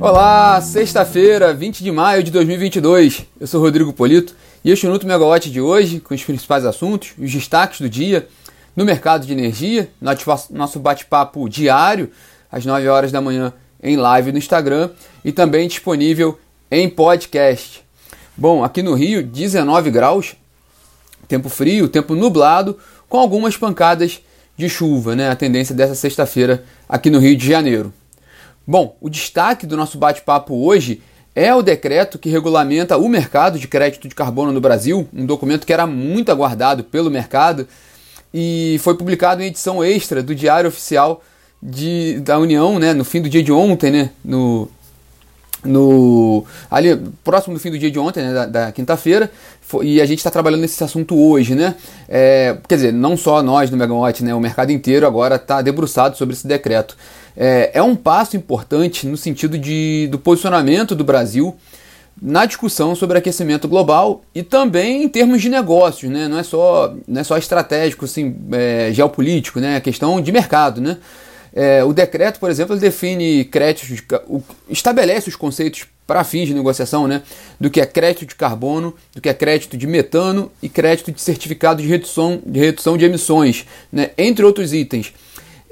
Olá, sexta-feira, 20 de maio de 2022. Eu sou Rodrigo Polito e este é o Minuto Megawatt de hoje, com os principais assuntos, os destaques do dia no mercado de energia, nosso bate-papo diário, às 9 horas da manhã, em live no Instagram e também disponível em podcast. Bom, aqui no Rio, 19 graus, tempo frio, tempo nublado, com algumas pancadas de chuva, né? A tendência dessa sexta-feira aqui no Rio de Janeiro. Bom, o destaque do nosso bate-papo hoje é o decreto que regulamenta o mercado de crédito de carbono no Brasil, um documento que era muito aguardado pelo mercado e foi publicado em edição extra do Diário Oficial de, da União, né, no fim do dia de ontem, né, no, no ali próximo do fim do dia de ontem, né, da, da quinta-feira, e a gente está trabalhando nesse assunto hoje, né? É, quer dizer, não só nós no Megawatt, né? O mercado inteiro agora está debruçado sobre esse decreto. É, é um passo importante no sentido de, do posicionamento do Brasil na discussão sobre aquecimento global e também em termos de negócios, né? Não é só, não é só estratégico, assim, é, geopolítico, né? É questão de mercado, né? É, o decreto, por exemplo, define créditos, de, estabelece os conceitos para fins de negociação né, do que é crédito de carbono, do que é crédito de metano e crédito de certificado de redução de, redução de emissões, né, entre outros itens.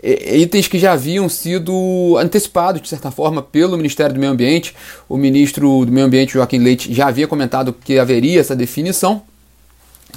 E, itens que já haviam sido antecipados, de certa forma, pelo Ministério do Meio Ambiente. O ministro do Meio Ambiente, Joaquim Leite, já havia comentado que haveria essa definição.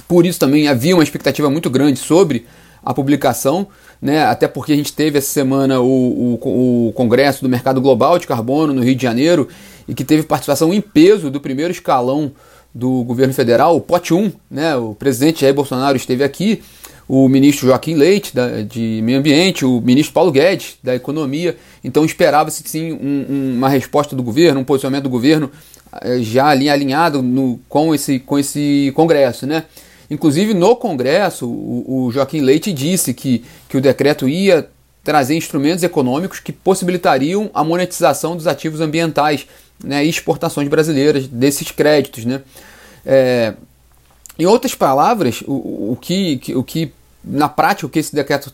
Por isso também havia uma expectativa muito grande sobre a publicação né? até porque a gente teve essa semana o, o, o, Congresso do Mercado Global de Carbono no Rio de Janeiro e que teve participação em peso do primeiro escalão do governo federal, o POT 1, né? o presidente Jair Bolsonaro esteve aqui, o ministro Joaquim Leite, da, de Meio Ambiente, o ministro Paulo Guedes, da Economia. Então esperava-se sim um, um, uma resposta do governo, um posicionamento do governo eh, já ali alinhado no, com, esse, com esse Congresso. Né? Inclusive, no Congresso, o, o Joaquim Leite disse que, que o decreto ia trazer instrumentos econômicos que possibilitariam a monetização dos ativos ambientais né, e exportações brasileiras desses créditos. Né? É, em outras palavras, o, o, que, o que na prática o que esse decreto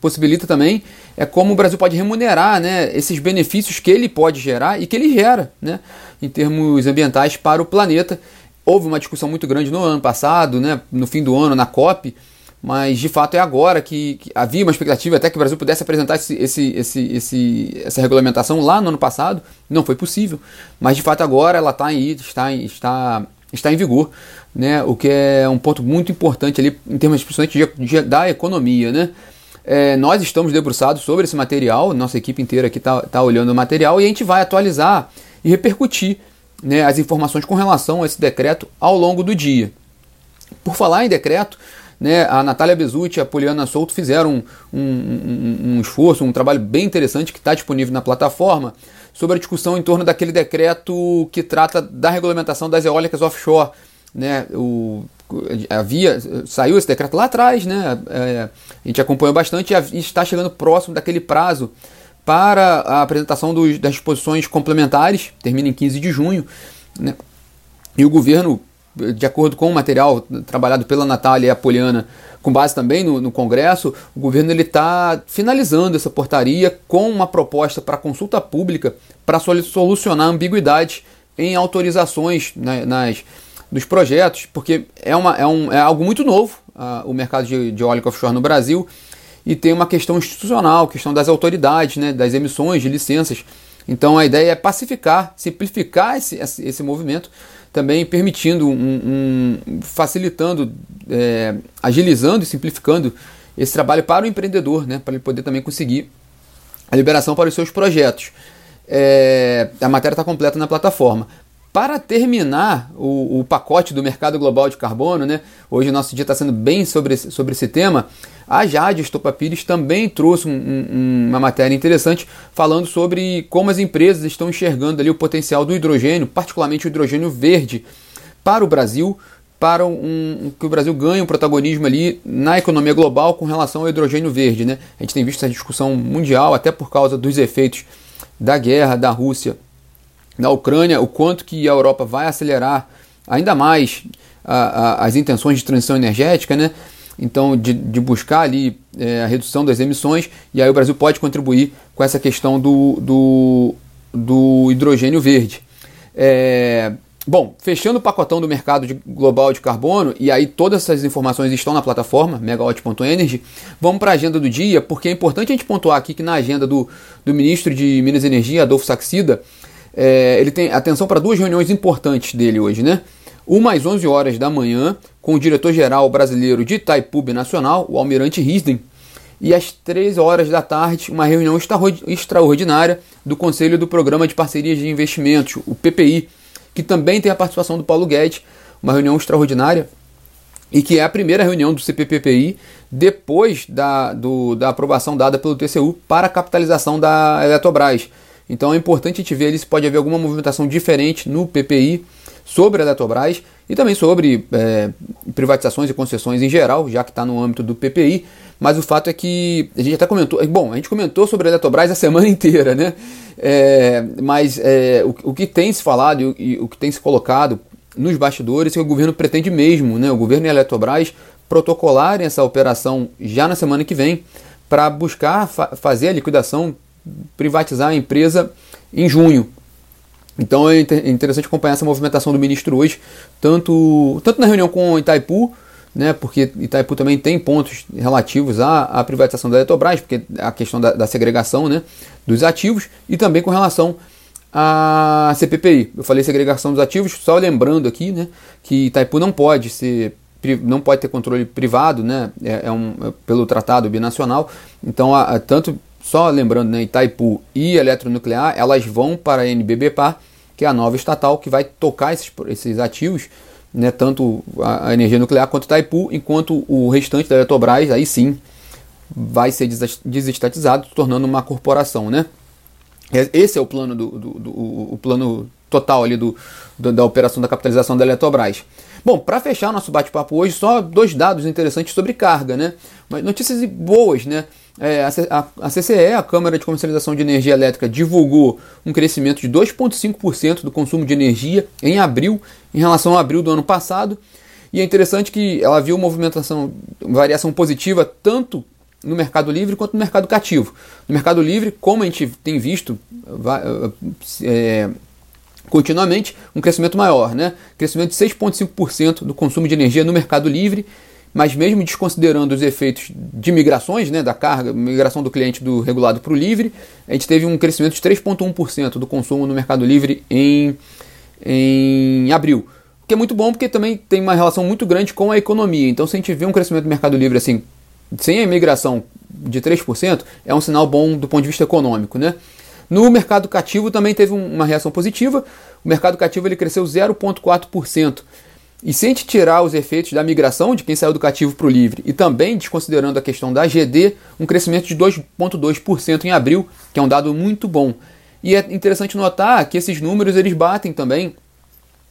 possibilita também é como o Brasil pode remunerar né, esses benefícios que ele pode gerar e que ele gera né, em termos ambientais para o planeta Houve uma discussão muito grande no ano passado, né, no fim do ano, na COP, mas de fato é agora que, que, havia uma expectativa até que o Brasil pudesse apresentar esse, esse, esse, esse, essa regulamentação lá no ano passado, não foi possível, mas de fato agora ela está aí, está, está, está em vigor, né, o que é um ponto muito importante ali em termos principalmente de, de, da economia. Né. É, nós estamos debruçados sobre esse material, nossa equipe inteira aqui está tá olhando o material e a gente vai atualizar e repercutir né, as informações com relação a esse decreto ao longo do dia. Por falar em decreto, né, a Natália Bezutti e a Poliana Souto fizeram um, um, um esforço, um trabalho bem interessante que está disponível na plataforma sobre a discussão em torno daquele decreto que trata da regulamentação das eólicas offshore. Né, o, havia saiu esse decreto lá atrás, né, é, a gente acompanhou bastante e está chegando próximo daquele prazo para a apresentação dos, das disposições complementares, termina em 15 de junho, né? e o governo, de acordo com o material trabalhado pela Natália e a Poliana, com base também no, no Congresso, o governo está finalizando essa portaria com uma proposta para consulta pública para solucionar ambiguidades em autorizações né, nas, dos projetos, porque é, uma, é, um, é algo muito novo uh, o mercado de, de óleo offshore no Brasil e tem uma questão institucional, questão das autoridades, né, das emissões de licenças. Então a ideia é pacificar, simplificar esse, esse movimento, também permitindo, um, um facilitando, é, agilizando e simplificando esse trabalho para o empreendedor, né, para ele poder também conseguir a liberação para os seus projetos. É, a matéria está completa na plataforma. Para terminar o, o, pacote do mercado global de carbono, né, hoje o nosso dia está sendo bem sobre, sobre esse tema, a Jade Estopa Pires também trouxe um, um, uma matéria interessante falando sobre como as empresas estão enxergando ali o potencial do hidrogênio, particularmente o hidrogênio verde, para o Brasil, para um, que o Brasil ganhe um protagonismo ali na economia global com relação ao hidrogênio verde. Né? A gente tem visto essa discussão mundial, até por causa dos efeitos da guerra da Rússia na Ucrânia, o quanto que a Europa vai acelerar ainda mais a, a, as intenções de transição energética, né? Então de, de buscar ali é, a redução das emissões, e aí o Brasil pode contribuir com essa questão do, do, do hidrogênio verde. É, bom, fechando o pacotão do mercado de, global de carbono, e aí todas essas informações estão na plataforma megawatt.energy, vamos para a agenda do dia, porque é importante a gente pontuar aqui que na agenda do, do ministro de Minas e Energia, Adolfo Saxida, é, ele tem atenção para duas reuniões importantes dele hoje, né? Uma às 11 horas da manhã, com o diretor-geral brasileiro de Itaipu Nacional, o Almirante Risden, e às 3 horas da tarde, uma reunião extraordinária do Conselho do Programa de Parcerias de Investimentos, o PPI, que também tem a participação do Paulo Guedes, uma reunião extraordinária e que é a primeira reunião do CPPPI depois da, do, da aprovação dada pelo TCU para a capitalização da Eletrobras. Então é importante a gente ver se pode haver alguma movimentação diferente no PPI sobre a Eletrobras e também sobre é, privatizações e concessões em geral, já que está no âmbito do PPI. Mas o fato é que a gente até comentou, bom, a gente comentou sobre a Eletrobras a semana inteira, né? É, mas é, o, o, que tem se falado e, e, o que tem se colocado nos bastidores é que o governo pretende mesmo, né? O governo e a Eletrobras protocolarem essa operação já na semana que vem para buscar fa fazer a liquidação, privatizar a empresa em junho. Então é, interessante acompanhar essa movimentação do ministro hoje, tanto, tanto na reunião com Itaipu, né, porque Itaipu também tem pontos relativos à, à privatização da Eletrobras, porque a questão da, da, segregação né, dos ativos, e também com relação à CPPI. Eu falei segregação dos ativos, só lembrando aqui né, que Itaipu não pode ser não pode ter controle privado, né, é, é um, é pelo tratado binacional, então a, a, tanto só lembrando, né, Itaipu e Eletronuclear, elas vão para a NBBPA, que é a nova estatal que vai tocar esses, esses ativos, né, tanto a, a energia nuclear quanto Itaipu, enquanto o restante da Eletrobras, aí sim, vai ser desestatizado, tornando uma corporação, né? Esse é o plano do, do, do o plano total ali do, do, da operação da capitalização da Eletrobras. Bom, para fechar nosso bate-papo hoje, só dois dados interessantes sobre carga, né? Mas notícias boas, né? É, a, CCE, a Câmara de Comercialização de Energia Elétrica, divulgou um crescimento de 2,5% do consumo de energia em abril, em relação a abril do ano passado. E é interessante que ela viu movimentação, variação positiva tanto no mercado livre quanto no mercado cativo. No mercado livre, como a gente tem visto é, continuamente, um crescimento maior, né? Crescimento de 6,5% do consumo de energia no mercado livre mas mesmo desconsiderando os efeitos de migrações, né, da carga, migração do cliente do regulado para o livre, a gente teve um crescimento de 3,1% do consumo no mercado livre em, em abril. O que é muito bom porque também tem uma relação muito grande com a economia. Então, se a gente vê um crescimento do mercado livre assim, sem a imigração de 3%, é um sinal bom do ponto de vista econômico. Né? No mercado cativo também teve uma reação positiva. O mercado cativo ele cresceu 0,4%. E se a gente tirar os efeitos da migração de quem saiu do cativo para o livre e também desconsiderando a questão da GD, um crescimento de 2,2% em abril, que é um dado muito bom. E é interessante notar que esses números eles batem também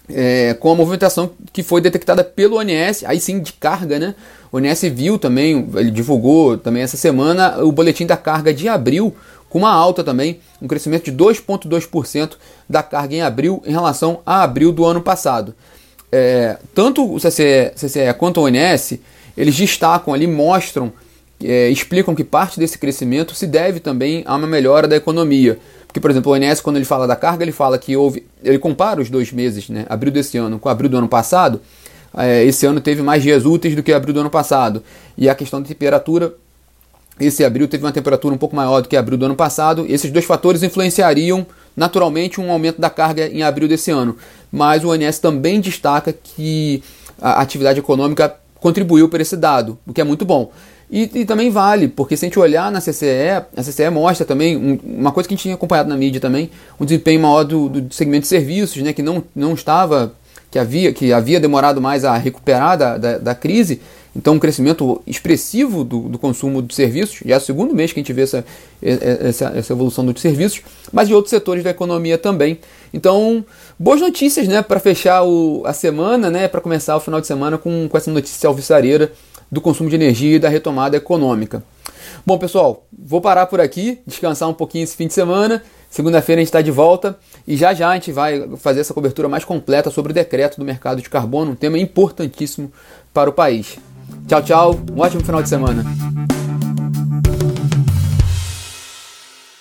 é, com a movimentação que foi detectada pelo ONS, aí sim de carga, né? O ONS viu também, ele divulgou também essa semana o boletim da carga de abril, com uma alta também, um crescimento de 2,2% da carga em abril em relação a abril do ano passado é, tanto o CCE, CCE quanto o ONS, eles destacam ali, mostram, é, explicam que parte desse crescimento se deve também a uma melhora da economia. Porque, por exemplo, o ONS, quando ele fala da carga, ele fala que houve. Ele compara os dois meses, né, abril desse ano com abril do ano passado. É, esse ano teve mais dias úteis do que abril do ano passado. E a questão da temperatura, esse abril teve uma temperatura um pouco maior do que abril do ano passado. Esses dois fatores influenciariam naturalmente um aumento da carga em abril desse ano. Mas o ONS também destaca que a atividade econômica contribuiu para esse dado, o que é muito bom. E, e, também vale, porque se a gente olhar na CCE, a CCE mostra também um, uma coisa que a gente tinha acompanhado na mídia também, um desempenho maior do, do segmento de serviços, né, que não, não estava, que havia, que havia demorado mais a recuperar da, da, da crise, então, um crescimento expressivo do, do, consumo de serviços, já é o segundo mês que a gente vê essa, essa, essa evolução dos serviços, mas de outros setores da economia também. Então, boas notícias né, para fechar o, a semana, né, para começar o final de semana com, com essa notícia alvissareira do consumo de energia e da retomada econômica. Bom, pessoal, vou parar por aqui, descansar um pouquinho esse fim de semana. Segunda-feira a gente está de volta e já já a gente vai fazer essa cobertura mais completa sobre o decreto do mercado de carbono, um tema importantíssimo para o país. Tchau, tchau. Um ótimo final de semana.